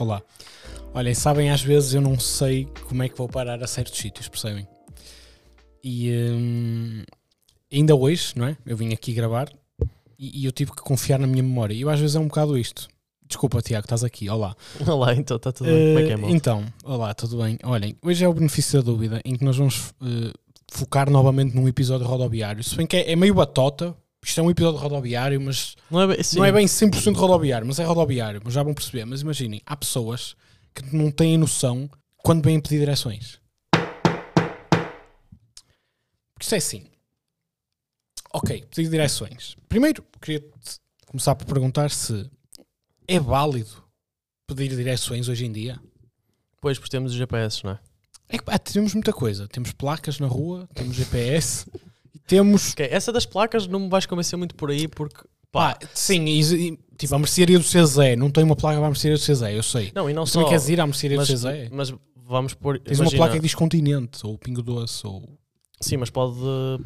Olá. Olhem, sabem, às vezes eu não sei como é que vou parar a certos sítios, percebem? E hum, ainda hoje, não é? Eu vim aqui gravar e, e eu tive que confiar na minha memória. E eu, às vezes é um bocado isto. Desculpa, Tiago, estás aqui. Olá. Olá, então está tudo bem. Como é que é, malta? então, olá, tudo bem? Olhem, hoje é o benefício da dúvida em que nós vamos eh, focar novamente num episódio rodoviário. Se bem que é, é meio batota, isto é um episódio rodoviário, mas Não é bem, sim. não é bem 100% rodoviário, mas é rodoviário, mas já vão perceber. Mas imaginem, há pessoas que não têm noção quando vêm pedir direções. Porque isto é assim. Ok, pedir direções. Primeiro, queria começar por perguntar se é válido pedir direções hoje em dia. Pois, porque temos os GPS, não é? É que pá, temos muita coisa. Temos placas na rua, temos GPS e temos. Ok, essa das placas não me vais convencer muito por aí, porque. Pá, sim, e, e, tipo, a mercearia do CZ não tem uma placa para a mercearia do CZ, eu sei. não, e não Mas só. queres ir à mercearia do mas, CZ? mas vamos pôr. Tens imagina- uma placa que diz Continente, ou Pingo Doce, ou. Sim, mas pode.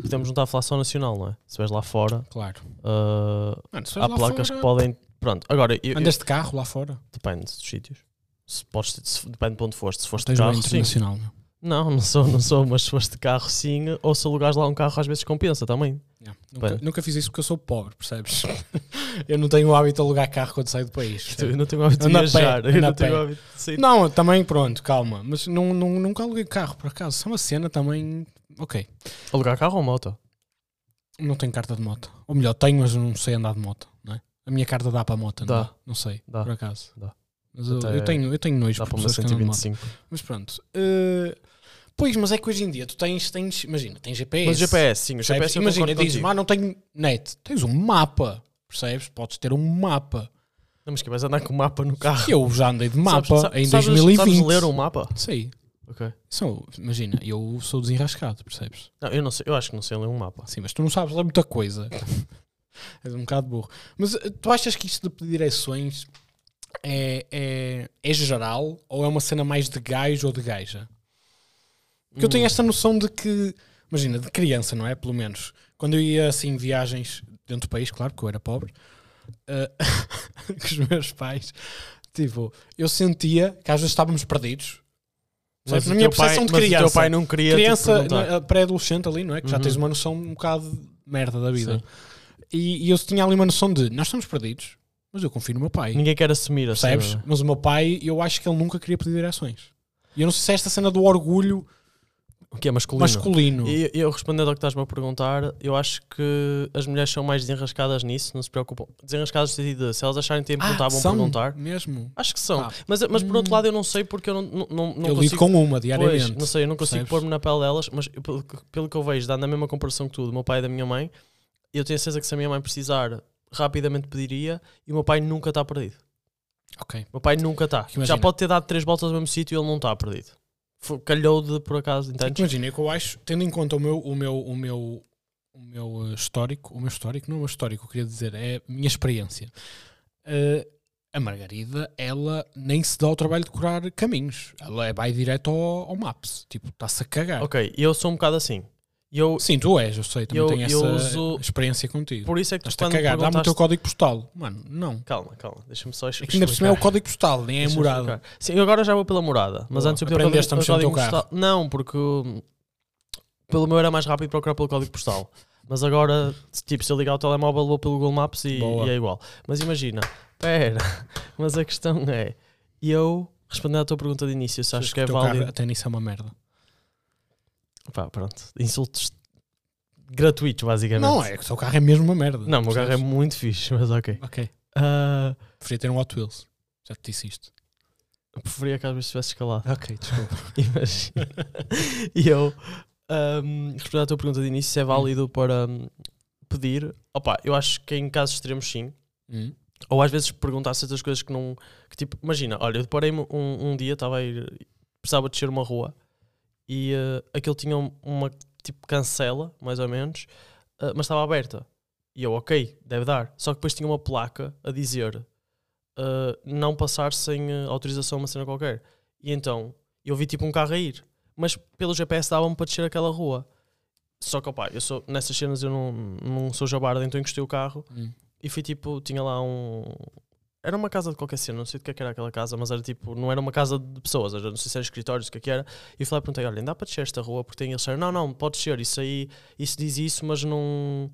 Podemos juntar a inflação nacional, não é? Se vais lá fora, Claro. ah, Mano, há placas fora, que podem. Pronto, agora. Eu, eu- Andas de carro lá fora? depende dos sítios. Se podes, se- depende de onde foste. Se foste de um carro, sim. internacional, meu. Não, não sou, não sou, mas se foste de carro, sim. Ou se alugares lá um carro, às vezes compensa também. Yeah. Nunca, nunca fiz isso porque eu sou pobre, percebes? eu não tenho o hábito de alugar carro quando saio do país. Eu não tenho o hábito de pé, viajar. anda Eu não pé. hábito de sair. Não, também pronto, calma. Mas não, não, nunca aluguei carro, por acaso. Isso é uma cena também. Ok. Alugar carro ou moto? Não tenho carta de moto. Ou melhor, tenho, mas não sei andar de moto. Não é? A minha carta dá para a moto, não Dá. dá? Não sei, Dá. por acaso. Dá. Mas eu, eu tenho, eu tenho nojo Dá para uma pessoas que andam de moto. 125. Mas pronto. eh, pois, mas é que hoje em dia tu tens, tens imagina, tens GPS. Mas GPS, sim, o? GPS imagina, dizes, mas não tenho net. Tens um mapa, percebes? Podes ter um mapa. Não, mas que vais andar com o mapa no carro. Eu já andei de mapa Sabes- sabes- em sabes- 2020. Sabes ler um mapa? Sei. Ok. Sou, imagina, eu sou desenrascado, percebes? Não, eu não sei, eu acho que não sei ler um mapa. Sim, mas tu não sabes ler muita coisa. És um bocado burro. Mas eh, tu achas que isto de pedir direções é, é, é geral ou é uma cena mais de gajo ou de gaja? Porque eu tenho Hum. esta noção de que, imagina, de criança, não é? Pelo menos. Quando eu ia assim viagens dentro do país, claro, porque eu era pobre, eh, com os meus pais, tipo, eu sentia que às vezes estávamos perdidos. O Na minha teu pai- percepção de mas o criança. teu pai não queria te criança, né, pré-adolescente ali, não é? Que já Uhum. tens uma noção um bocado de merda da vida. E, e eu tinha ali uma noção de nós estamos perdidos, mas eu confio no meu pai. Ninguém quer assumir assim. Percebes? é? Mas o meu pai, eu acho que ele nunca queria pedir direções. E eu não sei se é esta cena do orgulho O que é masculino. masculino. E eu respondendo ao que estás-me a perguntar, eu acho que as mulheres são mais desenrascadas nisso, não se preocupam. Desenrascadas no sentido de se elas acharem que perguntar, vão Ah, são perguntar. mesmo. Acho que são. Ah. Mas, mas por outro Hum. lado, eu não sei porque eu não, não, não, não eu lido consigo. com uma diariamente. Pois, não sei, eu não consigo pôr-me na pele delas, mas eu, pelo, que- pelo que eu vejo, dando a mesma comparação que tu, do meu pai e da minha mãe, eu tenho a certeza que se a minha mãe precisar, rapidamente pediria e o meu pai nunca está perdido. Ok. O meu pai nunca está. Já pode ter dado três voltas ao mesmo sítio e ele não está perdido. Foi- Calhou de por acaso, entendes? Imagina, é que eu acho, tendo em conta o meu, o meu, o meu, o meu eh, histórico, o meu histórico, não é o meu histórico, eu queria dizer, é a minha experiência. Eh, a Margarida, ela nem se dá o trabalho de curar caminhos. Ela é- vai direto ao, ao Maps. Tipo, está-se a cagar. Ok, e eu sou um bocado assim. Eu, Sim, tu és, eu sei, também Eu- tenho eu essa uso- experiência contigo. por isso é que tu Estás-te a quando cagar, dá-me o teu código postal. Mano, não. Calma, calma, deixa-me só É que ainda por cima é o código postal, nem é a morada. explicar. Sim, eu agora já vou pela morada. Mas Boa. antes eu pedi o Aprendeste código, o código postal. Não, porque pelo meu era mais rápido procurar pelo código postal. Mas agora, tipo, se eu ligar o telemóvel, vou pelo Google Maps e, e é igual. Mas imagina, pera, mas a questão é, eu, respondendo à tua pergunta de início, se acho que é o válido. até nisso é uma merda. Pá, pronto, insultos gratuitos, basicamente. Não, é que o teu carro é mesmo uma merda. Não, o meu carro é muito fixe, mas ok. Ok. Ah, Preferia ter um Hot Wheels. Já te disse isto. eu preferia que às vezes tivesse escalado. Ok, desculpa. Imagina. e eu, um, respondendo à tua pergunta de início, se é válido para hum, pedir, opa, eu acho que em casos extremos sim. Hum. Ou às vezes perguntar certas coisas que não. Que, tipo, imagina, olha, eu deparei-me um, um dia, estava a ir, precisava descer uma rua e uh, aquilo tinha um- uma tipo cancela, mais ou menos, uh, mas estava aberta. E eu, ok, deve dar. Só que depois tinha uma placa a dizer uh, não passar sem autorização a uma cena qualquer. E então eu vi tipo um carro a ir, mas pelo GPS dava-me para descer aquela rua. Só que, opá, eu sou, nessas cenas eu não, não sou jabarda, então encostei o carro Hum. e fui tipo, tinha lá um, era uma casa de qualquer cena, não sei do que, é que era aquela casa, mas era tipo, não era uma casa de pessoas, era, não sei se era escritórios, o que é que era. E eu falei, perguntei, olha, dá para descer esta rua? Porque tem eles disseram, não, não, pode descer, isso aí, isso diz isso, mas não.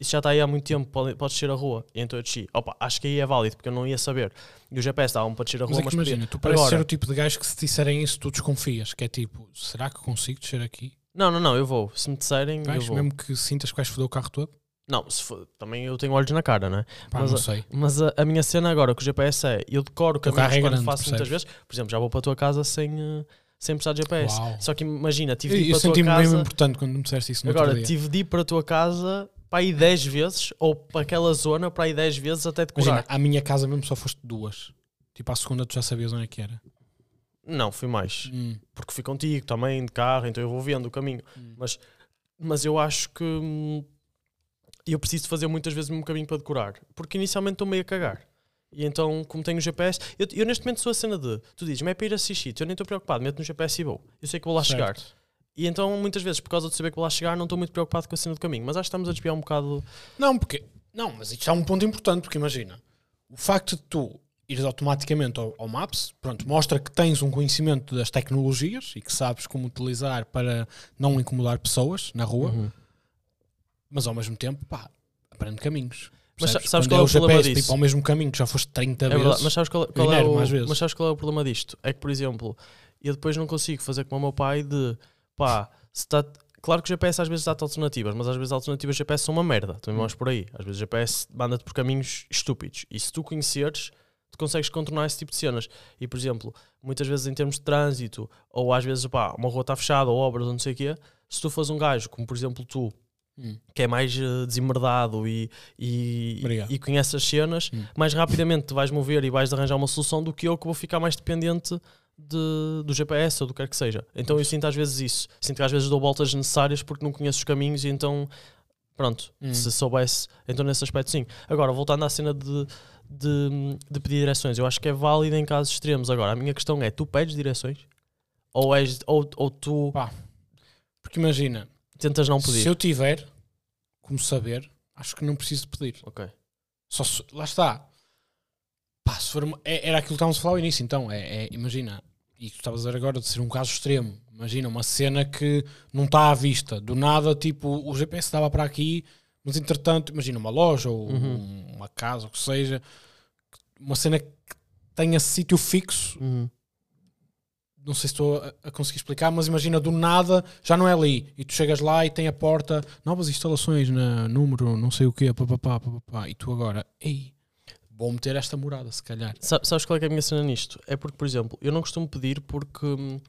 Isso já está aí há muito tempo, pode, pode descer a rua. E então eu desci. Opa, acho que aí é válido, porque eu não ia saber. E o GPS estava para descer a rua, Mas é mas, que podia. imagina, tu pareces Agora- ser o tipo de gajo que se disserem isso tu desconfias, que é tipo, será que consigo descer aqui? Não, não, não, eu vou. Se me disserem, eu Vais, vou. mesmo que sintas que vais foder o carro todo? Não, for, também eu tenho olhos na cara, não é? Pá, Mas não sei. Mas a, a minha cena agora com o GPS é, eu decoro caminhos é quando grande, faço muitas percebes? vezes. Por exemplo, já vou para a tua casa sem, eh, sem precisar de GPS. Uau. Só que imagina, tive Eu, de ir eu para a tua senti-me bem casa. importante quando me disseste isso no Agora, tive de ir para a tua casa para ir 10 vezes, ou para aquela zona para ir 10 vezes até decorar. Imagina, à minha casa mesmo só foste duas. Tipo, à segunda tu já sabias onde é que era. Não, fui mais. Hum. Porque fui contigo também, de carro, então eu vou vendo o caminho. Hum. Mas, mas eu acho que hum, eu preciso fazer muitas vezes o mesmo caminho para decorar. Porque inicialmente estou meio a cagar. E então, como tenho o GPS, eu, eu neste momento sou a cena de tu dizes-me é para ir a Xixi, eu nem estou preocupado, meto no GPS e vou. Eu sei que vou lá chegar. Certo. E então, muitas vezes, por causa de saber que vou lá chegar, não estou muito preocupado com a cena do caminho. Mas acho que estamos a desviar um bocado. Não, porque. Não, mas isto é um ponto importante, porque imagina, o facto de tu ires automaticamente ao, ao Maps, pronto, mostra que tens um conhecimento das tecnologias e que sabes como utilizar para não incomodar pessoas na rua, Uhum. Mas ao mesmo tempo, pá, aprende caminhos. Mas sabes qual é o problema GPS, disso? tipo, ao mesmo caminho que já foste 30 É vezes. verdade, mas sabes qual, qual é o, mas sabes qual é o problema disto? É que, por exemplo, eu depois não consigo fazer como o meu pai de pá, se tá, claro que o GPS às vezes dá-te alternativas, mas às vezes as alternativas GPS são uma merda, também vamos por aí. Às vezes o GPS manda-te por caminhos estúpidos e se tu conheceres, tu consegues contornar esse tipo de cenas. E, por exemplo, muitas vezes em termos de trânsito, ou às vezes pá, uma rua está fechada, ou obras, ou não sei o quê, se tu fores um gajo, como por exemplo tu, Hum. que é mais eh, desemerdado e, e, e conhece as cenas, Hum. mais rapidamente te vais mover e vais arranjar uma solução do que eu que vou ficar mais dependente de, do GPS ou do que quer que seja. Então eu sinto às vezes isso. Sinto que às vezes dou voltas necessárias porque não conheço os caminhos e então, pronto, Hum. se soubesse, então nesse aspecto sim. Agora, voltando à cena de, de, de pedir direções, eu acho que é válido em casos extremos. Agora, a minha questão é, tu pedes direções? Ou, és, ou, ou tu Pá, porque imagina, tentas não pedir? se eu tiver como saber, acho que não preciso pedir. Ok. Só se- lá está. Pá, se for é- era aquilo que estávamos a falar ao início, então. É, é- imagina, e tu estavas a dizer agora de ser um caso extremo. Imagina uma cena que não está à vista. Do nada, tipo, o GPS estava para aqui, mas entretanto, imagina uma loja ou Uhum. uma casa, o que seja, uma cena que tenha sítio fixo. Uhum. Não sei se estou a, conseguir explicar, mas imagina do nada já não é ali. E tu chegas lá e tem a porta, novas instalações na número, não sei o quê, papapá, papapá. E tu agora, ei, vou meter esta morada, se calhar. Sa- Sabes qual é, é a minha cena nisto? É porque, por exemplo, eu não costumo pedir porque hum,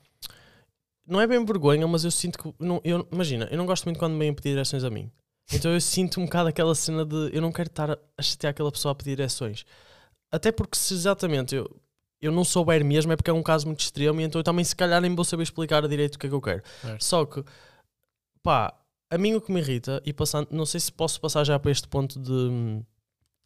não é bem vergonha, mas eu sinto que. Não, eu, imagina, eu não gosto muito quando me vêm pedir direções a mim. Então eu sinto um bocado aquela cena de eu não quero estar a chatear aquela pessoa a pedir direções. Até porque se exatamente eu, eu não souber mesmo é porque é um caso muito extremo e então eu também se calhar nem vou saber explicar a direito o que é que eu quero. Certo. Só que, pá, a mim o que me irrita, e passando, não sei se posso passar já para este ponto de hum,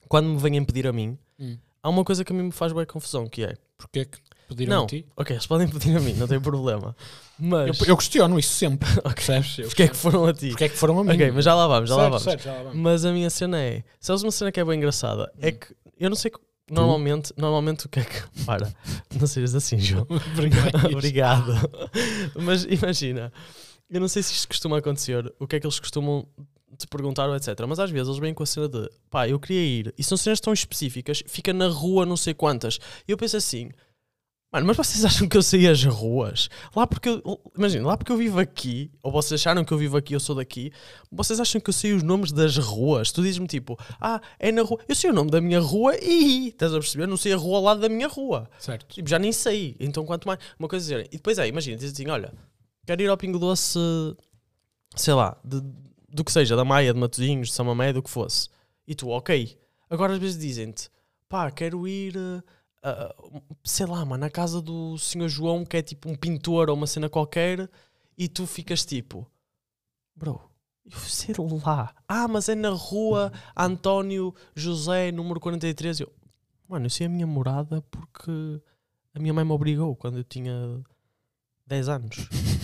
quando me vêm pedir a mim, Hum. há uma coisa que a mim me faz bem confusão, que é Porquê que pediram Não. a ti? Ok, eles podem pedir a mim, não tem problema. Mas. Eu, eu questiono isso sempre. Ok. Percebes? Eu Porquê é que foram a ti? Porquê é que foram a mim? Ok, mas já lá vamos, já lá Certo, vamos. certo, já lá vamos. Mas a minha cena é. Sabes uma cena que é bem engraçada? É Hum. que eu não sei. Normalmente, normalmente o que é que. Para, não sejas assim, João. Obrigado. Obrigado. Mas imagina, eu não sei se isto costuma acontecer, o que é que eles costumam te perguntar, etc. Mas às vezes eles vêm com a cena de pá, eu queria ir, e são cenas tão específicas, fica na rua não sei quantas. E eu penso assim, mano, mas vocês acham que eu sei as ruas? Lá porque eu, imagina, lá porque eu vivo aqui, ou vocês acharam que eu vivo aqui, eu sou daqui, vocês acham que eu sei os nomes das ruas? Tu dizes-me tipo, ah, é na rua, eu sei o nome da minha rua e estás a perceber? Não sei a rua ao lado da minha rua. Certo. Tipo, já nem sei. Então, quanto mais. Uma coisa a dizer. E depois é, imagina, diz assim: olha, quero ir ao Pingo Doce, sei lá, de- do que seja, da Maia, de Matosinhos, de São Mamé, do que fosse. E tu, ok. Agora às vezes dizem-te: pá, quero ir, eh, ah, sei lá, mano, na casa do Senhor João, que é tipo um pintor ou uma cena qualquer, e tu ficas tipo, bro. Eu sei lá. Ah, mas é na rua António José, número 43. Eu, Mano, eu sei a minha morada porque a minha mãe me obrigou quando eu tinha 10 anos.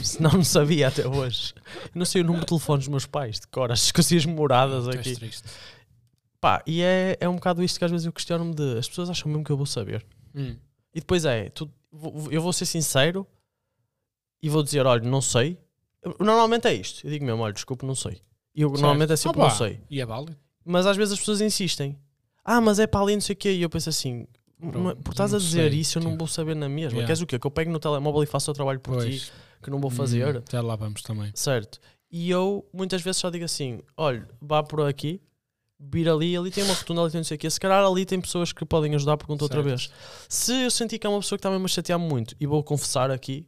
Senão não sabia até hoje. Eu não sei o número de telefone dos meus pais, de cor. Acho que eu sei as moradas Tu és aqui. triste. Pá, e é, é um bocado isto que às vezes eu questiono-me de as pessoas acham mesmo que eu vou saber. Hum. E depois é, tu- eu vou ser sincero e vou dizer, olha, não sei. Normalmente é isto. Eu digo mesmo, olha, desculpa, não sei. E eu Certo. normalmente é sempre, Opa, não sei. E é válido. Mas às vezes as pessoas insistem. Ah, mas é para ali, não sei o quê. E eu penso assim, Bro, "Mas por estás a dizer sei, isso, eu não tipo. vou saber na mesma. Yeah. Queres o quê? Que eu pego no telemóvel e faço o trabalho por ti, Pois. que não vou fazer. Hum, até lá vamos também. Certo. E eu muitas vezes só digo assim: olha, vá por aqui, vira ali, ali tem uma rotunda, ali tem não sei o quê. Se calhar ali tem pessoas que podem ajudar, pergunta outra vez. Se eu sentir que é uma pessoa que está mesmo a chatear muito e vou confessar aqui,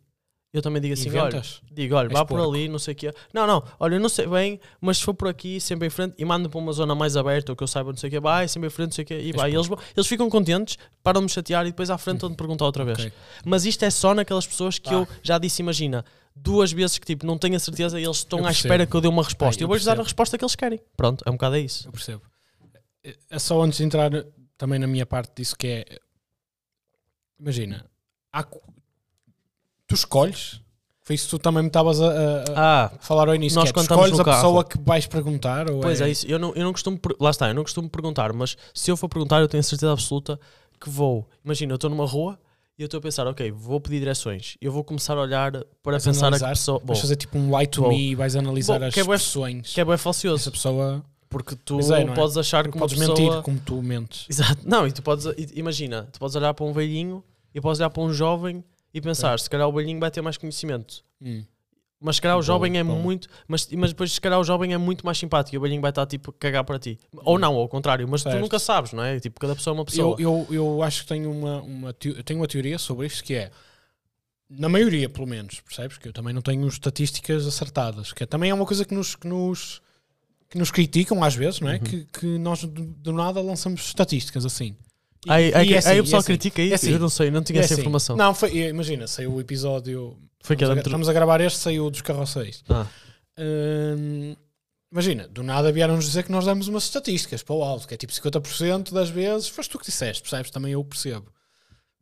eu também digo assim: olha, digo, olha, És vá por porco. ali, não sei o quê. Não, não, olha, eu não sei bem, mas se for por aqui, sempre em frente, e mando para uma zona mais aberta, ou que eu saiba, não sei o quê, vai, sempre em frente, não sei o quê, e vai. E eles, vão- eles ficam contentes, param de me chatear e depois à frente vão me perguntar outra vez. Ok. Mas isto é só naquelas pessoas que eu já disse, imagina, duas vezes que tipo, não tenho a certeza e eles estão à espera que eu dê uma resposta. Eu eu vou-lhes dar a resposta que eles querem. Pronto, é um bocado é isso. Eu percebo. É- É só antes de entrar também na minha parte disso que é. Imagina, há tu escolhes. Foi isso que tu também me estavas a, a- Ah, falar ao início. nós que é, escolhes a carro. pessoa que vais perguntar. Ou pois é isso. Eu não, eu não costumo. Lá está, eu não costumo perguntar, mas se eu for perguntar, eu tenho a certeza absoluta que vou. Imagina, eu estou numa rua e eu estou a pensar, ok, vou pedir direções. Eu vou começar a olhar para Vais pensar a que analisar, pessoa. Bom, Vais fazer tipo um lie to Bom. me e vais analisar Bom, as que é expressões. que é bem Essa falcioso. pessoa. Porque tu é, não é? podes achar que uma podes pessoa. mentir como tu mentes. Exato. Não, e tu podes, imagina, tu podes olhar para um velhinho e podes olhar para um jovem e pensar, se calhar o velhinho vai ter mais conhecimento. Hum. Mas se calhar o Bom, jovem é bom. muito. Mas, mas depois, se calhar, o jovem é muito mais simpático e o velhinho vai estar tipo a cagar para ti. Ou não, ao contrário, mas tu Certo. nunca sabes, não é? Tipo, cada pessoa é uma pessoa. Eu, eu, eu acho que tenho uma, uma, tenho uma teoria sobre isto que é, na maioria pelo menos, percebes? Que eu também não tenho estatísticas acertadas, que é- também é uma coisa que nos, que nos, que nos criticam às vezes, não é? Uhum. Que, que nós do nada lançamos estatísticas assim. E- aí, aí, e é assim, aí o pessoal é assim. critica isso. É assim. Eu não sei, não tinha é essa assim. informação. Não, foi, imagina, saiu o episódio. Foi estamos, a, dentro- estamos a gravar este, saiu dos carroceiros. Ah, Hum, imagina, do nada vieram-nos dizer que nós damos umas estatísticas para o alto, que é tipo 50% das vezes, foste tu que disseste, percebes? Também eu percebo.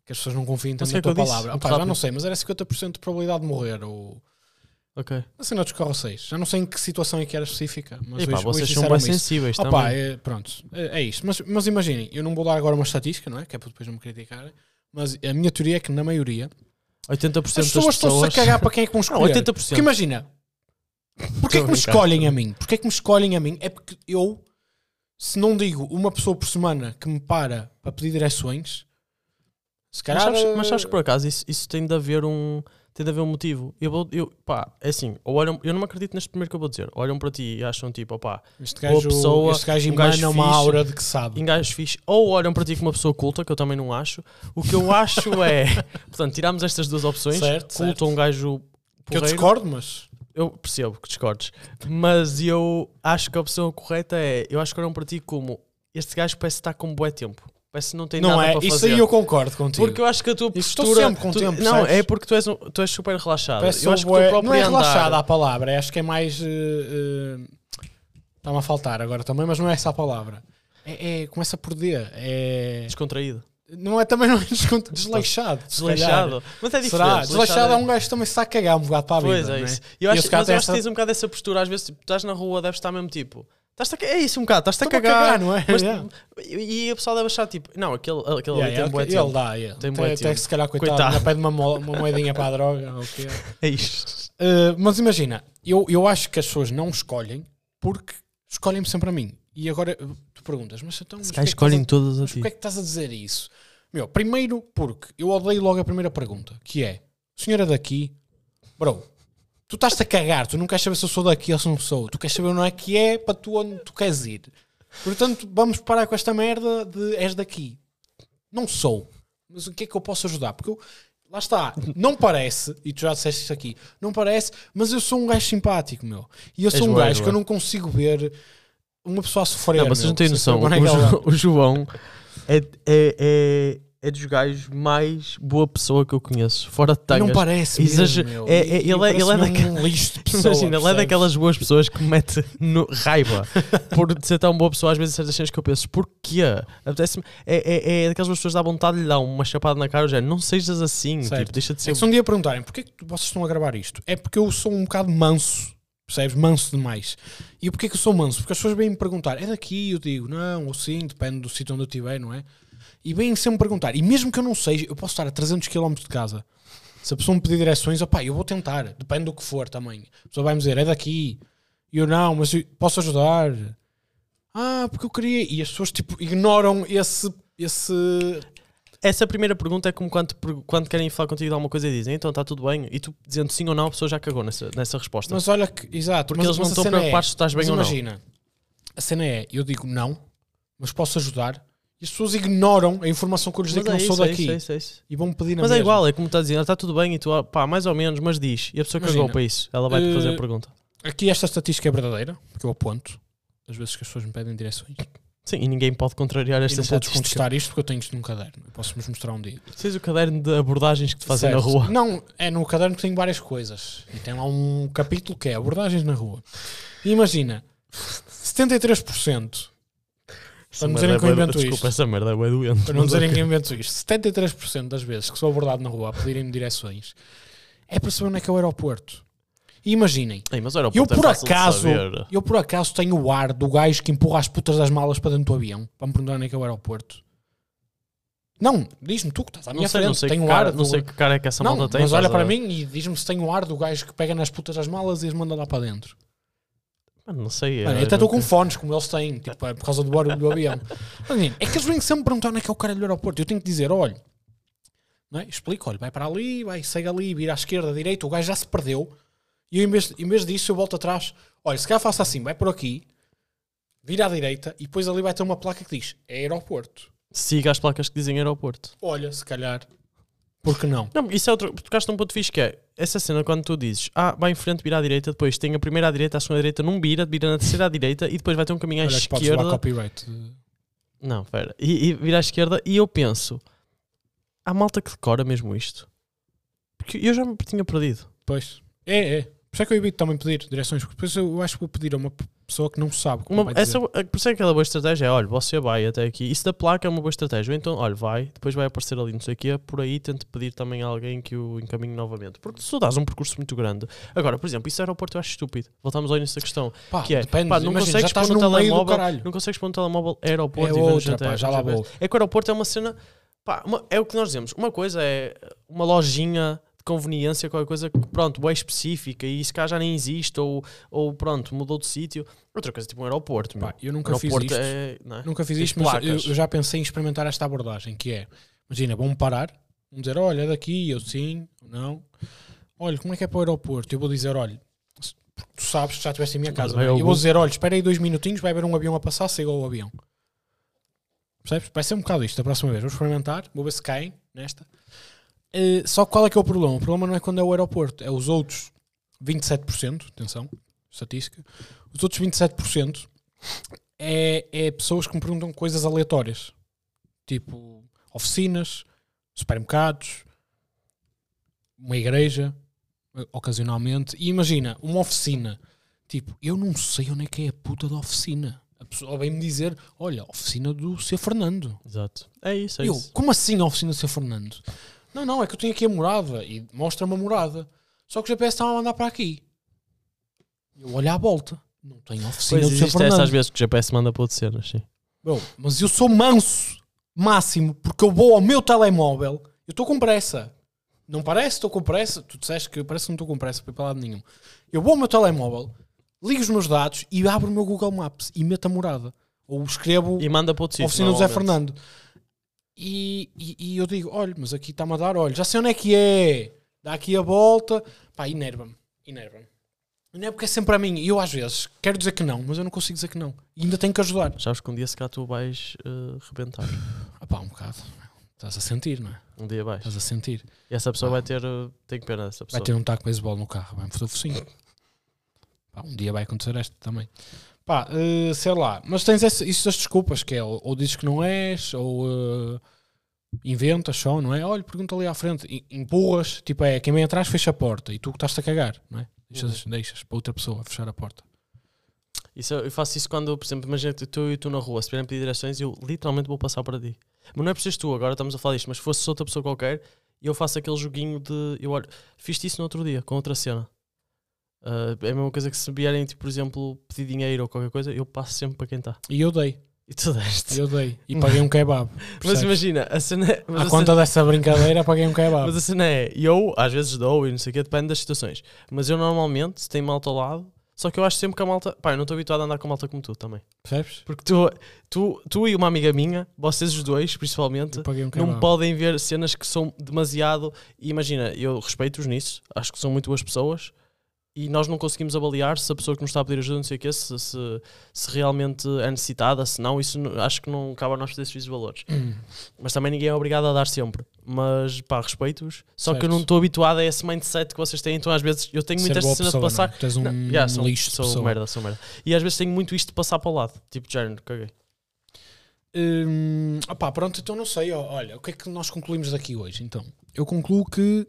Que as pessoas não confiem tanto na é tua disse? palavra. Muito Opa, já não sei, mas era 50% de probabilidade de morrer. Ou ok. assim, dos carroceiros. Já não sei em que situação é que era específica. Mas Epá, hoje, vocês hoje são disseram-me isso. sensíveis Opa, também. é, pronto, é, é isto. Mas, mas imaginem, eu não vou dar agora uma estatística, não é? Que é para depois não me criticarem. Mas a minha teoria é que na maioria 80% as das pessoas estão-se a pessoas. cagar para quem é que vão Não, escolher. 80%. Porque imagina, porquê é que me escolhem a mim? Porquê é que me escolhem a mim? É porque eu, se não digo uma pessoa por semana que me para para pedir direções, se Mas calhar. sabes, mas sabes que por acaso isso, isso tem de haver um tem de haver um motivo. Eu vou, eu, pá, é assim, ou olham, eu não me acredito neste primeiro que eu vou dizer. Olham para ti e acham tipo, opá, este boa gajo, pessoa, este gajo um gajo uma fixe. aura de que sabe. em gajos fixe, ou olham para ti como uma pessoa culta, que eu também não acho. O que eu acho é, portanto, tiramos estas duas opções, Certo, culto certo. ou um gajo Que eu porreiro. discordo, mas. Eu percebo que discordes, mas eu acho que a opção correta é, eu acho que olham para ti como este gajo parece estar com bué tempo. Parece que não tem não nada é? para Isso fazer. aí eu concordo contigo. Porque eu acho que a tua Isso estou postura. sempre com tu- tempo, não, percebes? é porque tu és, tu és super relaxado. Parece eu acho que teu próprio não é andar- relaxada a palavra, acho que é mais. eh, eh, Está-me a faltar agora também, mas não é essa a palavra. É, é- começa por D. É, Descontraído. não é também não é desleixado. Desleixado. Mas é diferente. Será? Desleixado é um gajo que também se está a cagar um bocado para a vida. Pois é não isso. Eu acho, mas eu acho que tens um bocado essa postura. Às vezes tipo, estás na rua, deves estar mesmo tipo. Estás é isso um bocado, estás-te a Estou-me cagar. não é? mas- Yeah. e, e a pessoa deve achar tipo, não, aquele, aquele Yeah, ali tem bué ele dá, yeah. Tem até tempo. que se calhar, coitado, Coitado. pede uma, mo- uma moedinha para a droga. o que é. É isto. Uh, mas imagina, eu, eu acho que as pessoas não escolhem porque escolhem-me sempre a mim. E agora uh, tu perguntas, mas então. mas Se calhar é escolhem a- todas a ti. porquê é que estás a dizer isso? Meu, primeiro porque eu odeio logo a primeira pergunta, que é: senhora daqui, bro, tu estás-te a cagar, tu não queres saber se eu sou daqui ou se não sou, tu queres saber onde é que é para tu onde tu queres ir. Portanto, vamos parar com esta merda de és daqui. Não sou. Mas o que é que eu posso ajudar? Porque eu, lá está, não parece, e tu já disseste isso aqui, não parece, mas eu sou um gajo simpático, meu. E eu sou És um gajo que eu não consigo ver uma pessoa a sofrer. Não, vocês meu, não têm noção. O, onde é que ela- Jo- o João é, é, é, é dos gajos mais boa pessoa que eu conheço. Fora de tangas. Não parece Exager- mesmo, é- é- ele é- ele é parece-me daquele- um lixo de pessoa, Imagina, ele é daquelas boas pessoas que me mete no raiva por ser tão boa pessoa, às vezes certas cenas que eu penso, porquê? É, é, é daquelas boas pessoas que dá vontade de lhe dar uma chapada na cara, já não sejas assim, tipo, deixa de É ser. que se um dia perguntarem porquê que vocês estão a gravar isto, é porque eu sou um bocado manso Percebes? Manso demais. E porquê que eu sou manso? Porque as pessoas vêm-me perguntar, é daqui? Eu digo, não, ou sim, depende do sítio onde eu estiver, não é? E vêm sempre perguntar. E mesmo que eu não seja, eu posso estar a 300 km de casa. Se a pessoa me pedir direções, opá, eu vou tentar. Depende do que for também. A pessoa vai-me dizer, é daqui. E eu, não, mas eu posso ajudar. Ah, porque eu queria. E as pessoas, tipo, ignoram esse... esse... Essa primeira pergunta é como quando, quando querem falar contigo de alguma coisa e dizem então está tudo bem. E tu dizendo sim ou não, a pessoa já cagou nessa, nessa resposta. Mas olha que... Exato. Porque mas, eles não estão é- preocupados se estás bem ou não. imagina, a cena é, eu digo não, mas posso ajudar, e as pessoas ignoram a informação que eu lhes digo que é não sou isso, é daqui isso, é isso, é isso. e vão-me pedir na Mas é mesma. igual, é como estás a dizer, está tudo bem e tu, ah, pá, mais ou menos, mas diz. E a pessoa Imagina, cagou para isso. Ela vai te fazer eh, a pergunta. Aqui esta estatística é verdadeira, porque eu aponto as vezes que as pessoas me pedem direções. Sim, e ninguém pode contrariar esta não podes estatística. contestar isto porque eu tenho isto num caderno. Posso-vos mostrar um dia. Tens o caderno de abordagens que te fazem na Certo. rua. Não, é no caderno que tem várias coisas. E tem lá um capítulo que é abordagens na rua. E imagina, 73%, Essa não dizerem merda que eu é invento Desculpa, isto. essa merda é doente. para não dizerem que invento isto, 73% das vezes que sou abordado na rua a pedirem-me direções é para saber onde é que é o aeroporto. E imaginem, Ei, mas o eu é por de acaso, eu por acaso tenho o ar do gajo que empurra as putas das malas para dentro do avião para me perguntar onde é que é o aeroporto. Não, diz-me tu que estás à minha Não sei, frente, não sei, tenho que o cara, ar não do- sei que cara é que essa não, malta tem. mas olha para a- mim e diz-me se tenho o ar do gajo que pega nas putas das malas e as manda lá para dentro. Mano, não sei. Mano, eu até estou com fones, como eles têm, tipo, é por causa do barulho do avião. Mas, menino, é que eles vêm sempre perguntar onde é que é o caralho do aeroporto. Eu tenho que dizer, olha, não é? explico, olha, vai para ali, vai, segue ali, vira à esquerda, à direita, o gajo já se perdeu. E eu, em vez, em vez disso, eu volto atrás, olha, se calhar faço assim, vai por aqui, vira à direita, e depois ali vai ter uma placa que diz, é aeroporto. Siga as placas que dizem aeroporto. Olha, se calhar, por que não? Não, isso é outro. Tocaste num ponto fixe que é essa cena quando tu dizes, ah, vai em frente, vira à direita, depois tem a primeira à direita, a segunda à direita, não vira, vira na terceira à direita e depois vai ter um caminho à Olha que podes esquerda. copyright. Não, espera. E, e vira à esquerda e eu penso, há malta que decora mesmo isto. Porque eu já me tinha perdido. Pois, é, é. Por isso é que eu evito também pedir direções, porque depois eu acho que vou pedir a uma pessoa que não sabe. como Uma, essa, dizer. por isso é que aquela boa estratégia é, olha, você vai até aqui. Isso da placa é uma boa estratégia. Ou então, olha, vai, depois vai aparecer ali, não sei o quê, por aí tente pedir também a alguém que o encaminhe novamente. Porque se tu dás um percurso muito grande. Agora, por exemplo, isso é aeroporto eu acho estúpido. Voltamos ao início da questão. Pá, que é, depende, pá, não imagina, consegues pôr no no telemóvel, não consegues pôr no telemóvel aeroporto É e outra, GTA, pá, já lá vou. É que o aeroporto é uma cena. Pá, uma- é o que nós dizemos. Uma coisa é uma lojinha de conveniência, qualquer coisa que, pronto, é específica e se cá já nem existe ou, ou pronto, mudou de sítio. Outra coisa, tipo um aeroporto. Pá, eu nunca fiz isto. é. é? Nunca fiz Tens isto, mas eu, eu já pensei em experimentar esta abordagem, que é, imagina, vão parar, vão dizer, olha, é daqui, eu sim, ou não. Olha, como é que é para o aeroporto? Eu vou dizer, olha, tu sabes que já estiveste em minha casa, não é? eu vou dizer, olha, espera aí dois minutinhos, vai haver um avião a passar, siga o avião. Percebes? Vai ser um bocado isto, da próxima vez. Vou experimentar, vou ver se caem nesta. Eh, só qual é que é o problema? O problema não é quando é o aeroporto, é os outros 27%, atenção, estatística, os outros 27% é, é pessoas que me perguntam coisas aleatórias, tipo oficinas, supermercados, uma igreja, ocasionalmente. E imagina, uma oficina, tipo, eu não sei onde é que é a puta da oficina. A pessoa vem-me dizer, olha, oficina do Sr. Fernando. Exato. É isso, é Eu, isso. como assim a oficina do Sr. Fernando? Não, não, é que eu tenho aqui a morada e mostra-me a morada. Só que o GPS está a mandar para aqui. Eu olho à volta. Não tem oficina Pois do existe Fernando. essas vezes que o GPS manda para outras cenas, sim. Bro, mas eu sou manso, máximo, porque eu vou ao meu telemóvel. Eu estou com pressa. Não parece? Estou com pressa. Tu disseste que parece que não estou com pressa para ir para lado nenhum. Eu vou ao meu telemóvel, ligo os meus dados e abro o meu Google Maps e meto a morada. Ou escrevo E manda para outro sítio. oficina do Zé. Fernando. E, e, e eu digo: olha, mas aqui está-me a dar, olha, já sei onde é que é. Dá aqui a volta. Pá, enerva-me. Enerva-me. E Não é porque é sempre a mim. Eu às vezes quero dizer que não, mas eu não consigo dizer que não. E ainda tenho que ajudar. Sabes que um dia se cá tu vais eh, rebentar. Ah pá, um bocado. Estás a sentir, não é? Um dia vais. Estás a sentir. E essa pessoa vai ter. eh, Tenho pena dessa pessoa. Vai ter um taco de beisebol no carro, vai-me foder o focinho. Pá, um dia vai acontecer esta também. Pá, eh, sei lá. Mas tens essa, isso das desculpas, que é ou, ou dizes que não és, ou eh, inventas só, não é? Olha, pergunta ali à frente. E- Empurras, tipo, é quem vem atrás fecha a porta e tu que estás-te a cagar, não é? Deixas, deixas para outra pessoa fechar a porta. Isso, eu faço isso quando, por exemplo, imagina que tu e tu na rua, se vierem pedir direções, eu literalmente vou passar para ti. Mas não é preciso tu, agora estamos a falar disto, mas se fosse outra pessoa qualquer, eu faço aquele joguinho de. Eu olho, fiz isso no outro dia, com outra cena. Uh, é a mesma coisa que se vierem, tipo, por exemplo, pedir dinheiro ou qualquer coisa, eu passo sempre para quem está. E eu dei, E tu deste. eu dei. E paguei um kebab. Mas imagina, a cena é. Mas a conta dessa brincadeira, paguei um kebab. Mas a cena é, eu às vezes dou e não sei o quê, depende das situações. Mas eu normalmente, se tem malta ao lado, só que eu acho sempre que a malta. Pá, eu não estou habituado a andar com malta como tu também. Percebes? Porque tu, tu, tu e uma amiga minha, vocês os dois principalmente, um não podem ver cenas que são demasiado. E imagina, eu respeito-os nisso, acho que são muito boas pessoas. E nós não conseguimos avaliar se a pessoa que nos está a pedir ajuda, não sei o quê, se, se, se realmente é necessitada, se não, isso acho que não cabe a nós fazer esses valores. Hum. Mas também ninguém é obrigado a dar sempre. Mas pá, respeito-os. Só que eu Certo. não estou habituado a esse mindset que vocês têm. Então às vezes eu tenho muita boa cena de passar. não é? Tu és um Não, yeah, sou, lixo sou pessoa. merda, sou merda. E às vezes tenho muito isto de passar para o lado. Tipo, de género, caguei. Hum, opá, pronto, então não sei. Olha, o que é que nós concluímos daqui hoje? Então, eu concluo que,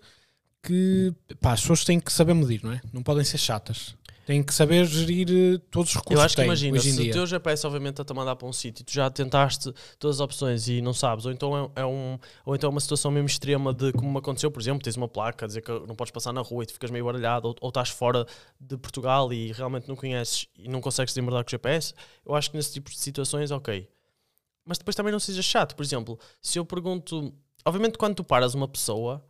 que pá, as pessoas têm que saber medir, não é? Não podem ser chatas. Têm que saber gerir eh, todos os recursos Eu acho que têm imagina, hoje em se o dia. teu GPS obviamente está a mandar para um sítio e tu já tentaste todas as opções e não sabes, ou então é, é um, ou então é uma situação mesmo extrema de como me aconteceu, por exemplo, tens uma placa a dizer que não podes passar na rua e tu ficas meio baralhado, ou, ou estás fora de Portugal e realmente não conheces e não consegues desembarcar com o GPS, eu acho que nesse tipo de situações, ok. Mas depois também não seja chato, por exemplo, se eu pergunto, obviamente quando tu paras uma pessoa,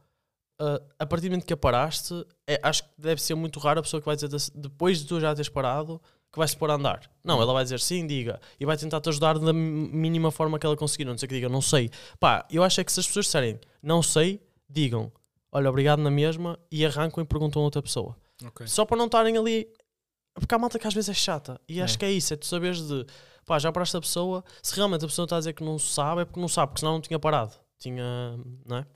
ah, a partir do momento que a paraste, é, acho que deve ser muito raro a pessoa que vai dizer depois de tu já teres parado que vai se pôr a andar. Não, ela vai dizer sim, diga, e vai tentar te ajudar da mínima forma que ela conseguir. Não sei que diga, não sei. Pá, eu acho é que se as pessoas disserem não sei, digam olha, obrigado na mesma e arrancam e perguntam a outra pessoa. Ok. Só para não estarem ali. Porque há malta que às vezes é chata. E acho É. que é isso, é tu saberes de pá, já paraste a pessoa. Se realmente a pessoa está a dizer que não sabe, é porque não sabe, porque senão não tinha parado. Tinha. Não é?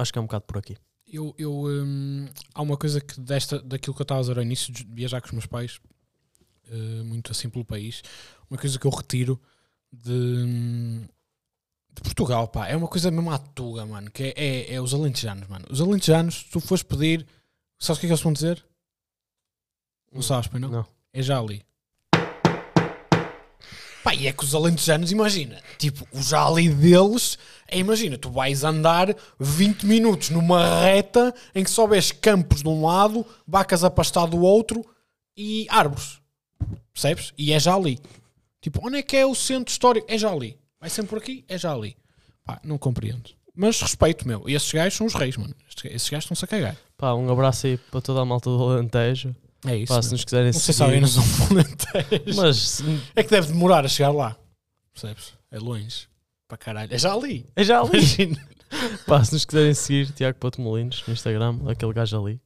Acho que é um bocado por aqui. Eu, eu, hum, há uma coisa que desta, daquilo que eu estava a dizer ao início, de viajar com os meus pais, eh, muito assim pelo país, uma coisa que eu retiro de, hum, de Portugal, pá, é uma coisa mesmo à tuga, mano, que é, é, é os alentejanos, mano. Os alentejanos, se tu fores pedir, sabes o que é que eles vão dizer? Não sabes, pois não? Não. É já ali. Pá, e é que os alentejanos, imagina, tipo, o já ali deles, é, imagina, tu vais andar 20 minutos numa reta em que só vês campos de um lado, vacas a pastar do outro e árvores. Percebes? E é já ali. Tipo, onde é que é o centro histórico? É já ali. Vai sempre por aqui? É já ali. Pá, não compreendo. Mas respeito, meu. E esses gajos são os reis, mano. Esses gajos estão-se a cagar. Pá, um abraço aí para toda a malta do Alentejo. É isso. Pá, se nos quiserem Não sei se seguir. alguém nos ouve Alentejo. Mas se- É que deve demorar a chegar lá. Percebes? É longe. Para caralho. É já ali. é já ali. Imagina. Pá, se nos quiserem seguir, Tiago Pato Molinos no Instagram, aquele gajo ali.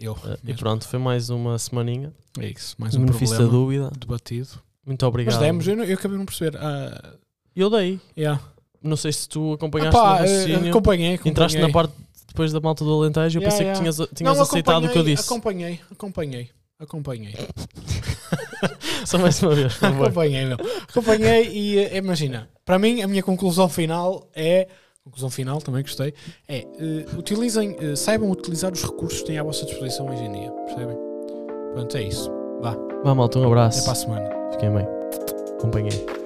Eu. Uh, e pronto, foi mais uma semaninha. É isso. Mais Um um benefício da problema dúvida. debatido. Muito obrigado. Mas demos, eu, não- eu acabei de não perceber. Ah, Eu dei. yeah. Não sei se tu acompanhaste Epá, o raciocínio. eh, acompanhei, acompanhei. Entraste na parte depois da malta do Alentejo. Eu Yeah, pensei yeah. que tinhas, tinhas Não, aceitado o que eu disse. Acompanhei, acompanhei. Acompanhei. Só mais uma vez, acompanhei, meu. Acompanhei e eh, imagina, para mim a minha conclusão final é. Conclusão final, também gostei. É eh, utilizem, eh, saibam utilizar os recursos que têm à vossa disposição hoje em dia. Percebem? Pronto, é isso. Vá, Vá, malta, um até abraço. para a semana. Fiquem bem. Acompanhei.